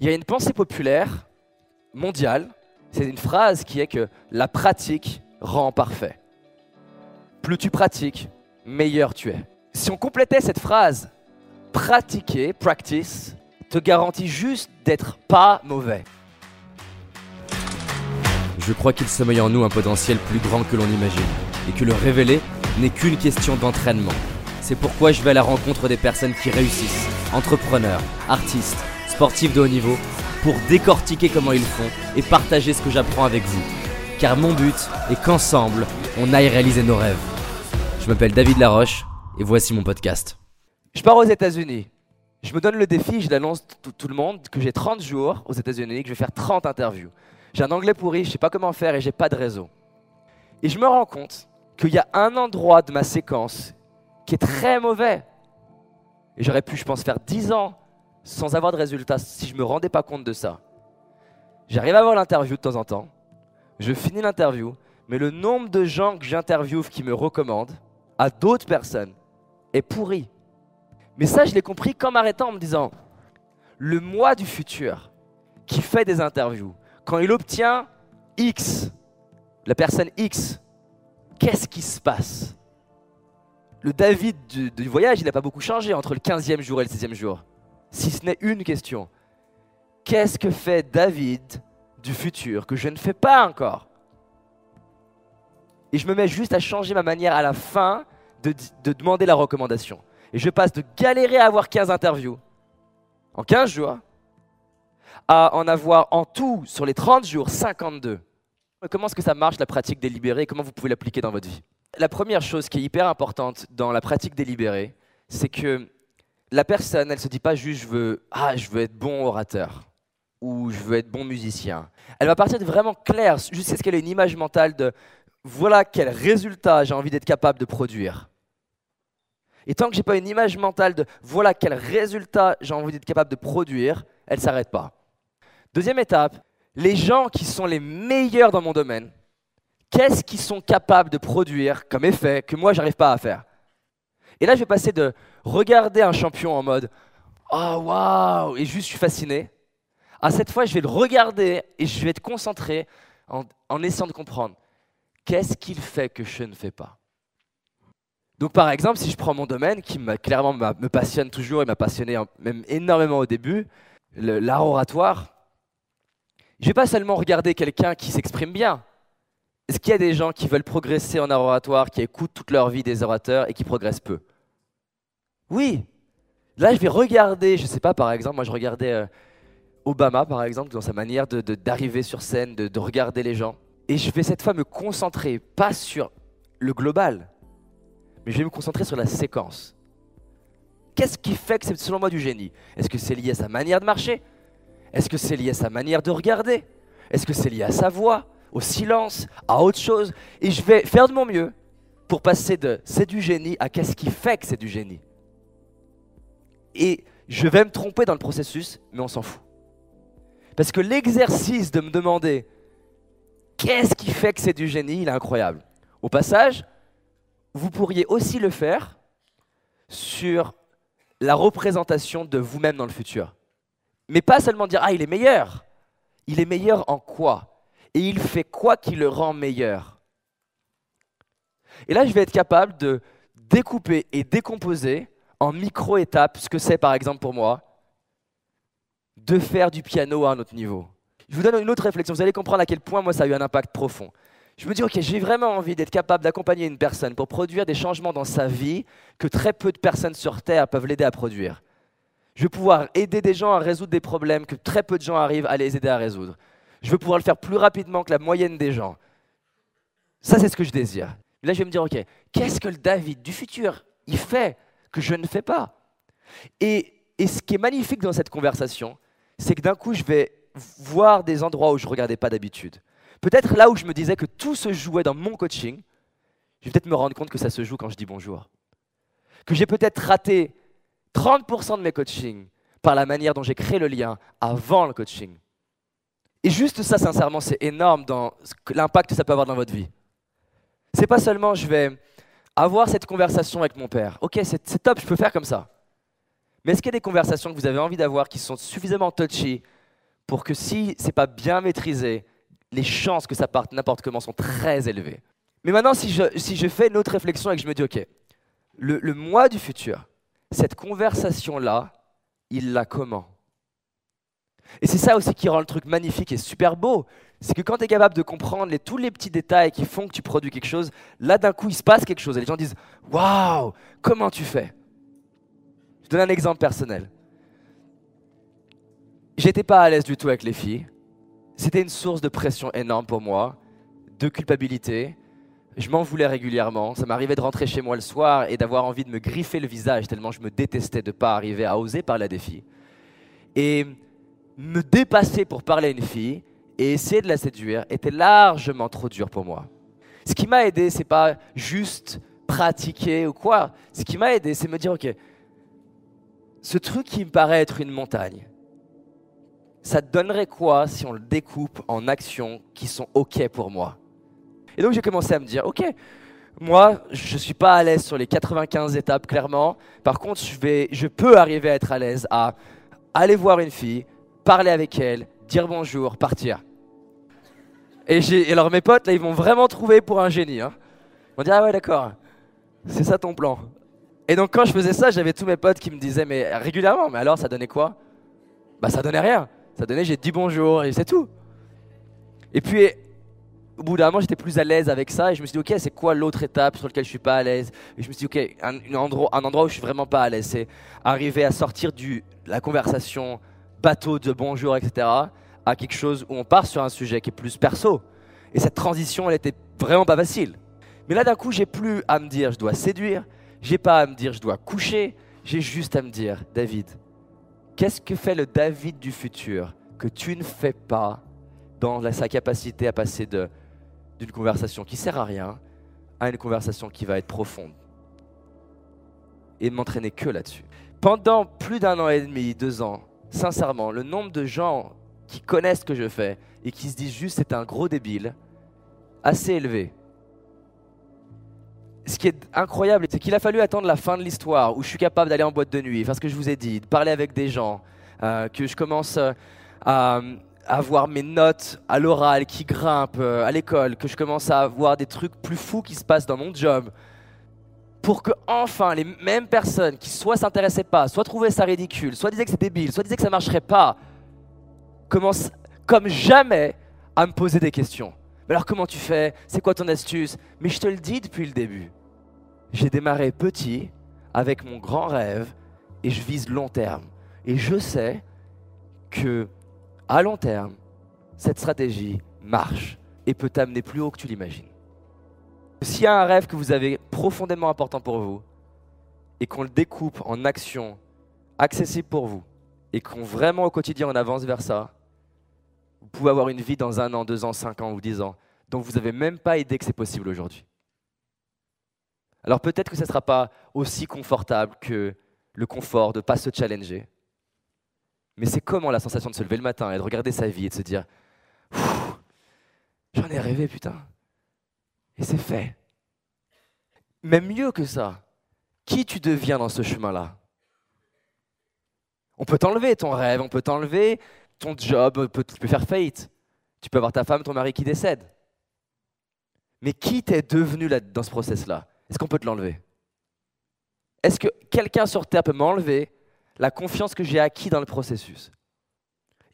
Il y a une pensée populaire mondiale, c'est une phrase qui est que la pratique rend parfait. Plus tu pratiques, meilleur tu es. Si on complétait cette phrase, pratiquer, practice, te garantit juste d'être pas mauvais. Je crois qu'il sommeille en nous un potentiel plus grand que l'on imagine, et que le révéler n'est qu'une question d'entraînement. C'est pourquoi je vais à la rencontre des personnes qui réussissent, entrepreneurs, artistes, sportifs de haut niveau, pour décortiquer comment ils font et partager ce que j'apprends avec vous. Car mon but est qu'ensemble, on aille réaliser nos rêves. Je m'appelle David Laroche, et voici mon podcast. Je pars aux États-Unis. Je me donne le défi, je l'annonce tout, le monde, que j'ai 30 jours aux États-Unis, que je vais faire 30 interviews. J'ai un anglais pourri, je sais pas comment faire et j'ai pas de réseau. Et je me rends compte qu'il y a un endroit de ma séquence qui est très mauvais. Et j'aurais pu, je pense, faire 10 ans sans avoir de résultats si je me rendais pas compte de ça. J'arrive à avoir l'interview de temps en temps. Je finis l'interview, mais le nombre de gens que j'interviewe qui me recommandent à d'autres personnes est pourri. Mais ça, je l'ai compris qu'en m'arrêtant en me disant, le moi du futur qui fait des interviews, quand il obtient X, la personne X, qu'est-ce qui se passe? Le David du, du voyage, il n'a pas beaucoup changé entre le 15e jour et le 16e jour. Si ce n'est une question. Qu'est-ce que fait David du futur que je ne fais pas encore? Et je me mets juste à changer ma manière à la fin de, de demander la recommandation. Et je passe de galérer à avoir 15 interviews en 15 jours à en avoir en tout sur les 30 jours 52. Comment est-ce que ça marche la pratique délibérée? Comment vous pouvez l'appliquer dans votre vie? La première chose qui est hyper importante dans la pratique délibérée, c'est que la personne, elle se dit pas juste je veux ah je veux être bon orateur ou je veux être bon musicien. Elle va partir de vraiment clair, juste ce qu'elle a une image mentale de voilà quel résultat j'ai envie d'être capable de produire. Et tant que j'ai pas une image mentale de voilà quel résultat j'ai envie d'être capable de produire, elle s'arrête pas. Deuxième étape, les gens qui sont les meilleurs dans mon domaine, qu'est-ce qu'ils sont capables de produire comme effet que moi j'arrive pas à faire? Et là, je vais passer de regarder un champion en mode oh waouh et juste je suis fasciné. À cette fois, je vais le regarder et je vais être concentré en, en essayant de comprendre qu'est-ce qu'il fait que je ne fais pas? Donc par exemple, si je prends mon domaine qui clairement me passionne toujours et m'a passionné même énormément au début, l'art oratoire, je vais pas seulement regarder quelqu'un qui s'exprime bien. Est-ce qu'il y a des gens qui veulent progresser en art oratoire, qui écoutent toute leur vie des orateurs et qui progressent peu? Oui. Là, je vais regarder, je ne sais pas, par exemple, moi je regardais euh, Obama, par exemple, dans sa manière d'arriver sur scène, de regarder les gens. Et je vais cette fois me concentrer, pas sur le global, mais je vais me concentrer sur la séquence. Qu'est-ce qui fait que c'est selon moi du génie? Est-ce que c'est lié à sa manière de marcher? Est-ce que c'est lié à sa manière de regarder? Est-ce que c'est lié à sa voix, au silence, à autre chose? Et je vais faire de mon mieux pour passer de c'est du génie à qu'est-ce qui fait que c'est du génie. Et je vais me tromper dans le processus, mais on s'en fout. Parce que l'exercice de me demander qu'est-ce qui fait que c'est du génie, il est incroyable. Au passage, vous pourriez aussi le faire sur la représentation de vous-même dans le futur. Mais pas seulement dire, ah, il est meilleur. Il est meilleur en quoi? Et il fait quoi qui le rend meilleur? Et là, je vais être capable de découper et décomposer en micro-étapes ce que c'est, par exemple, pour moi, de faire du piano à un autre niveau. Je vous donne une autre réflexion. Vous allez comprendre à quel point, moi, ça a eu un impact profond je me dis, ok, j'ai vraiment envie d'être capable d'accompagner une personne pour produire des changements dans sa vie que très peu de personnes sur Terre peuvent l'aider à produire. Je veux pouvoir aider des gens à résoudre des problèmes que très peu de gens arrivent à les aider à résoudre. Je veux pouvoir le faire plus rapidement que la moyenne des gens. Ça, c'est ce que je désire. là, je vais me dire, ok, qu'est-ce que le David du futur, il fait que je ne fais pas et, et ce qui est magnifique dans cette conversation, c'est que d'un coup, je vais voir des endroits où je ne regardais pas d'habitude. Peut-être là où je me disais que tout se jouait dans mon coaching, je vais peut-être me rendre compte que ça se joue quand je dis bonjour. Que j'ai peut-être raté 30% de mes coachings par la manière dont j'ai créé le lien avant le coaching. Et juste ça, sincèrement, c'est énorme dans l'impact que ça peut avoir dans votre vie. C'est pas seulement je vais avoir cette conversation avec mon père. Ok, c'est top, je peux faire comme ça. Mais est-ce qu'il y a des conversations que vous avez envie d'avoir qui sont suffisamment touchy pour que si c'est pas bien maîtrisé, les chances que ça parte n'importe comment sont très élevées? Mais maintenant, si je, fais une autre réflexion et que je me dis, OK, le, le moi du futur, cette conversation-là, il l'a comment? Et c'est ça aussi qui rend le truc magnifique et super beau. C'est que quand tu es capable de comprendre tous les petits détails qui font que tu produis quelque chose, là d'un coup il se passe quelque chose et les gens disent Waouh, comment tu fais? Je donne un exemple personnel. J'étais pas à l'aise du tout avec les filles. C'était une source de pression énorme pour moi, de culpabilité. Je m'en voulais régulièrement. Ça m'arrivait de rentrer chez moi le soir et d'avoir envie de me griffer le visage tellement je me détestais de ne pas arriver à oser parler à des filles. Et me dépasser pour parler à une fille et essayer de la séduire était largement trop dur pour moi. Ce qui m'a aidé, c'est pas juste pratiquer ou quoi. Ce qui m'a aidé, c'est me dire, ok, ce truc qui me paraît être une montagne, ça donnerait quoi si on le découpe en actions qui sont ok pour moi? Et donc j'ai commencé à me dire, ok, moi, je suis pas à l'aise sur les 95 étapes, clairement. Par contre, je, vais, je peux arriver à être à l'aise à aller voir une fille, parler avec elle, dire bonjour, partir. Et, et alors mes potes, là, ils m'ont vraiment trouvé pour un génie. Hein. Ils m'ont dit, ah ouais, d'accord, c'est ça ton plan. Et donc quand je faisais ça, j'avais tous mes potes qui me disaient, mais régulièrement, mais alors ça donnait quoi? Bah ça donnait rien. Ça donnait, j'ai dit bonjour et c'est tout. Et puis, au bout d'un moment, j'étais plus à l'aise avec ça et je me suis dit, ok, c'est quoi l'autre étape sur laquelle je suis pas à l'aise? Et je me suis dit, ok, un, endroit, un endroit où je suis vraiment pas à l'aise, c'est arriver à sortir de la conversation bateau de bonjour, etc., à quelque chose où on part sur un sujet qui est plus perso. Et cette transition, elle était vraiment pas facile. Mais là, d'un coup, j'ai plus à me dire, je dois séduire, j'ai pas à me dire, je dois coucher, j'ai juste à me dire, David, qu'est-ce que fait le David du futur que tu ne fais pas dans sa capacité à passer d'une conversation qui sert à rien à une conversation qui va être profonde? Et m'entraîner que là-dessus. Pendant plus d'un an et demi, deux ans, sincèrement, le nombre de gens qui connaissent ce que je fais et qui se disent juste c'est un gros débile, assez élevé. Ce qui est incroyable, c'est qu'il a fallu attendre la fin de l'histoire où je suis capable d'aller en boîte de nuit, faire ce que je vous ai dit, de parler avec des gens, euh, que je commence euh, à, avoir mes notes à l'oral qui grimpent euh, à l'école, que je commence à avoir des trucs plus fous qui se passent dans mon job, pour que enfin les mêmes personnes qui soit s'intéressaient pas, soit trouvaient ça ridicule, soit disaient que c'est débile, soit disaient que ça marcherait pas, commencent comme jamais à me poser des questions. Mais alors comment tu fais? C'est quoi ton astuce? Mais je te le dis depuis le début. J'ai démarré petit avec mon grand rêve et je vise long terme. Et je sais que à long terme, cette stratégie marche et peut t'amener plus haut que tu l'imagines. S'il y a un rêve que vous avez profondément important pour vous et qu'on le découpe en actions accessibles pour vous et qu'on vraiment au quotidien on avance vers ça, vous pouvez avoir une vie dans un an, deux ans, cinq ans ou dix ans dont vous n'avez même pas idée que c'est possible aujourd'hui. Alors peut-être que ce ne sera pas aussi confortable que le confort de ne pas se challenger. Mais c'est comment la sensation de se lever le matin et de regarder sa vie et de se dire J'en ai rêvé, putain. Et c'est fait. Même mieux que ça, qui tu deviens dans ce chemin-là? On peut t'enlever ton rêve, on peut t'enlever ton job, tu peux faire faillite. Tu peux avoir ta femme, ton mari qui décède. Mais qui t'es devenu là, dans ce process-là? Est-ce qu'on peut te l'enlever? Est-ce que quelqu'un sur Terre peut m'enlever la confiance que j'ai acquis dans le processus?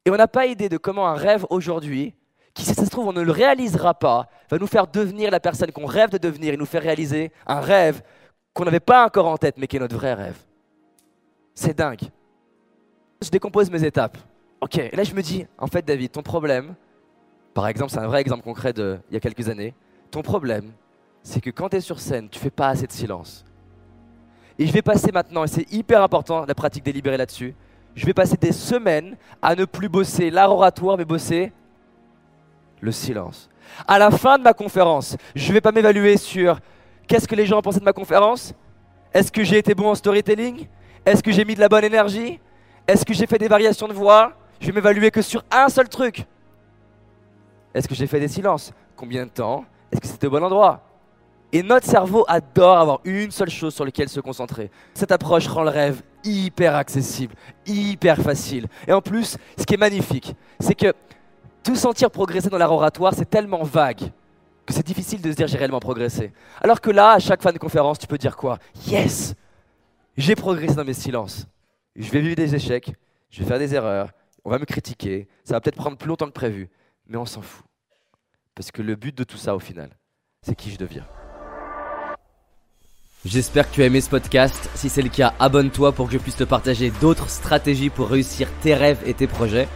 Et on n'a pas idée de comment un rêve aujourd'hui qui, si ça se trouve, on ne le réalisera pas, va nous faire devenir la personne qu'on rêve de devenir et nous faire réaliser un rêve qu'on n'avait pas encore en tête, mais qui est notre vrai rêve. C'est dingue. Je décompose mes étapes. Ok, et là je me dis, en fait David, ton problème, par exemple, c'est un vrai exemple concret d'il y a quelques années, ton problème, c'est que quand tu es sur scène, tu fais pas assez de silence. Et je vais passer maintenant, et c'est hyper important la pratique délibérée là-dessus, je vais passer des semaines à ne plus bosser l'art oratoire, mais bosser le silence. À la fin de ma conférence, je ne vais pas m'évaluer sur qu'est-ce que les gens ont pensé de ma conférence Est-ce que j'ai été bon en storytelling? Est-ce que j'ai mis de la bonne énergie? Est-ce que j'ai fait des variations de voix? Je vais m'évaluer que sur un seul truc. Est-ce que j'ai fait des silences? Combien de temps? Est-ce que c'était au bon endroit? Et notre cerveau adore avoir une seule chose sur laquelle se concentrer. Cette approche rend le rêve hyper accessible, hyper facile. Et en plus, ce qui est magnifique, c'est que te sentir progresser dans l'art oratoire, c'est tellement vague que c'est difficile de se dire j'ai réellement progressé. Alors que là, à chaque fin de conférence, tu peux dire quoi? Yes J'ai progressé dans mes silences. Je vais vivre des échecs, je vais faire des erreurs, on va me critiquer, ça va peut-être prendre plus longtemps que prévu, mais on s'en fout. Parce que le but de tout ça, au final, c'est qui je deviens. J'espère que tu as aimé ce podcast. Si c'est le cas, abonne-toi pour que je puisse te partager d'autres stratégies pour réussir tes rêves et tes projets.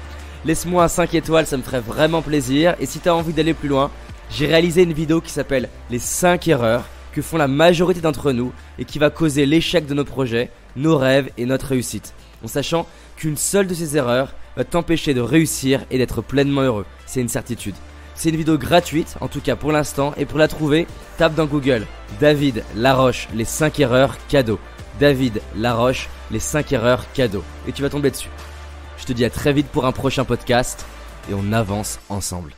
Laisse-moi un 5 étoiles, ça me ferait vraiment plaisir. Et si tu as envie d'aller plus loin, j'ai réalisé une vidéo qui s'appelle Les 5 erreurs que font la majorité d'entre nous et qui va causer l'échec de nos projets, nos rêves et notre réussite. En sachant qu'une seule de ces erreurs va t'empêcher de réussir et d'être pleinement heureux. C'est une certitude. C'est une vidéo gratuite, en tout cas pour l'instant, et pour la trouver, tape dans Google David Laroche, les 5 erreurs cadeaux. David Laroche, les 5 erreurs cadeaux. Et tu vas tomber dessus. Je te dis à très vite pour un prochain podcast, et on avance ensemble.